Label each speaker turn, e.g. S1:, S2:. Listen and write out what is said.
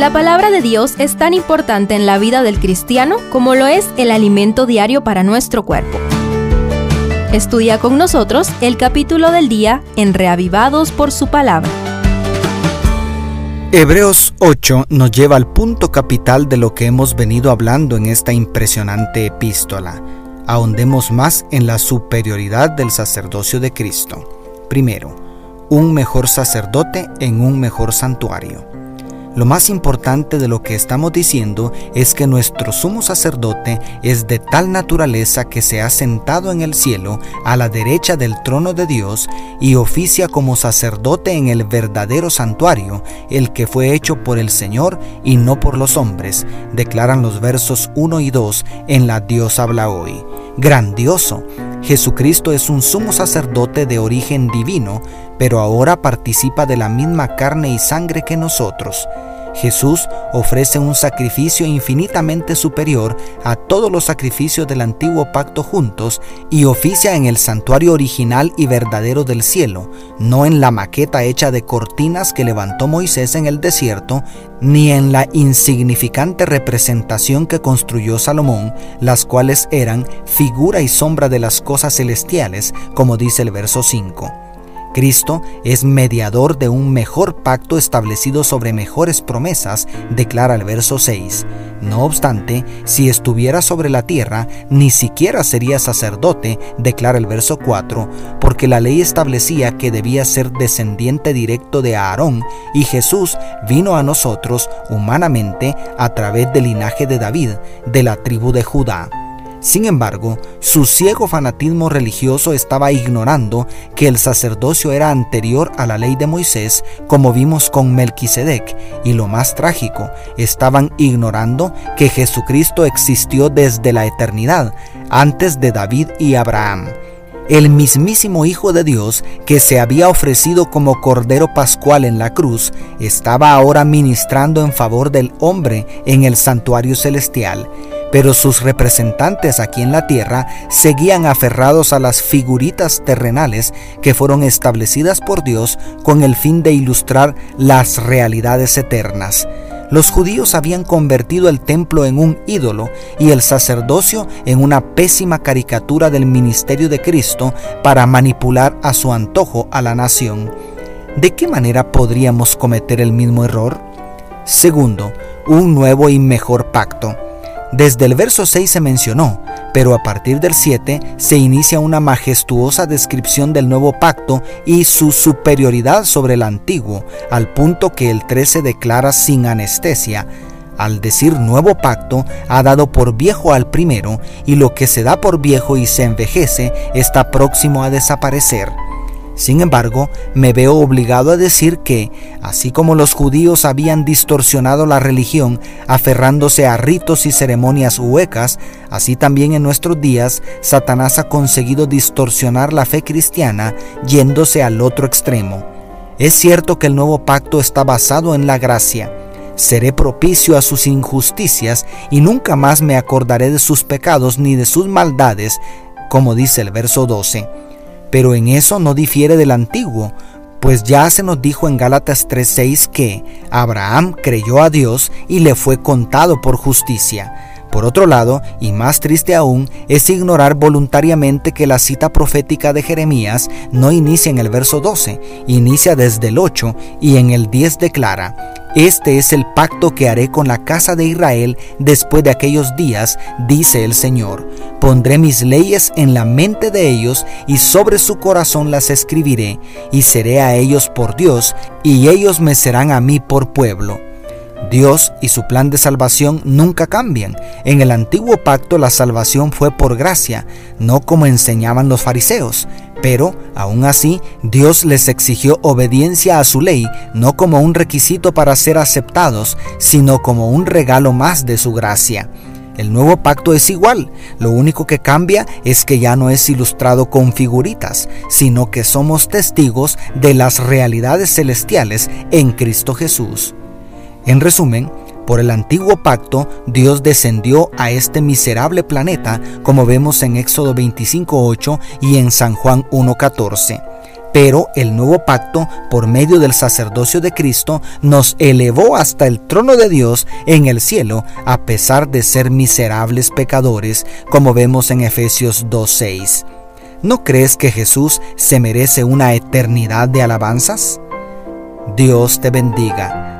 S1: La palabra de Dios es tan importante en la vida del cristiano como lo es el alimento diario para nuestro cuerpo. Estudia con nosotros el capítulo del día en Reavivados por su palabra.
S2: Hebreos 8 nos lleva al punto capital de lo que hemos venido hablando en esta impresionante epístola. Ahondemos más en la superioridad del sacerdocio de Cristo. Primero, un mejor sacerdote en un mejor santuario. Lo más importante de lo que estamos diciendo es que nuestro sumo sacerdote es de tal naturaleza que se ha sentado en el cielo a la derecha del trono de Dios y oficia como sacerdote en el verdadero santuario, el que fue hecho por el Señor y no por los hombres, declaran los versos 1 y 2 en la Dios habla hoy. Grandioso. Jesucristo es un sumo sacerdote de origen divino, pero ahora participa de la misma carne y sangre que nosotros. Jesús ofrece un sacrificio infinitamente superior a todos los sacrificios del antiguo pacto juntos y oficia en el santuario original y verdadero del cielo, no en la maqueta hecha de cortinas que levantó Moisés en el desierto, ni en la insignificante representación que construyó Salomón, las cuales eran figura y sombra de las cosas celestiales, como dice el verso 5. Cristo es mediador de un mejor pacto establecido sobre mejores promesas, declara el verso 6. No obstante, si estuviera sobre la tierra, ni siquiera sería sacerdote, declara el verso 4, porque la ley establecía que debía ser descendiente directo de Aarón, y Jesús vino a nosotros humanamente a través del linaje de David, de la tribu de Judá. Sin embargo, su ciego fanatismo religioso estaba ignorando que el sacerdocio era anterior a la ley de Moisés, como vimos con Melquisedec, y lo más trágico, estaban ignorando que Jesucristo existió desde la eternidad, antes de David y Abraham. El mismísimo Hijo de Dios que se había ofrecido como Cordero Pascual en la cruz, estaba ahora ministrando en favor del hombre en el santuario celestial pero sus representantes aquí en la tierra seguían aferrados a las figuritas terrenales que fueron establecidas por Dios con el fin de ilustrar las realidades eternas. Los judíos habían convertido el templo en un ídolo y el sacerdocio en una pésima caricatura del ministerio de Cristo para manipular a su antojo a la nación. ¿De qué manera podríamos cometer el mismo error? Segundo, un nuevo y mejor pacto. Desde el verso 6 se mencionó, pero a partir del 7 se inicia una majestuosa descripción del nuevo pacto y su superioridad sobre el antiguo, al punto que el 13 declara sin anestesia, al decir nuevo pacto, ha dado por viejo al primero, y lo que se da por viejo y se envejece está próximo a desaparecer. Sin embargo, me veo obligado a decir que, así como los judíos habían distorsionado la religión aferrándose a ritos y ceremonias huecas, así también en nuestros días Satanás ha conseguido distorsionar la fe cristiana yéndose al otro extremo. Es cierto que el nuevo pacto está basado en la gracia. Seré propicio a sus injusticias y nunca más me acordaré de sus pecados ni de sus maldades, como dice el verso 12 pero en eso no difiere del antiguo, pues ya se nos dijo en Gálatas 3:6 que Abraham creyó a Dios y le fue contado por justicia. Por otro lado, y más triste aún, es ignorar voluntariamente que la cita profética de Jeremías no inicia en el verso 12, inicia desde el 8 y en el 10 declara, este es el pacto que haré con la casa de Israel después de aquellos días, dice el Señor. Pondré mis leyes en la mente de ellos y sobre su corazón las escribiré, y seré a ellos por Dios, y ellos me serán a mí por pueblo. Dios y su plan de salvación nunca cambian. En el antiguo pacto la salvación fue por gracia, no como enseñaban los fariseos. Pero, aún así, Dios les exigió obediencia a su ley, no como un requisito para ser aceptados, sino como un regalo más de su gracia. El nuevo pacto es igual, lo único que cambia es que ya no es ilustrado con figuritas, sino que somos testigos de las realidades celestiales en Cristo Jesús. En resumen, por el antiguo pacto, Dios descendió a este miserable planeta, como vemos en Éxodo 25.8 y en San Juan 1.14. Pero el nuevo pacto, por medio del sacerdocio de Cristo, nos elevó hasta el trono de Dios en el cielo, a pesar de ser miserables pecadores, como vemos en Efesios 2.6. ¿No crees que Jesús se merece una eternidad de alabanzas? Dios te bendiga,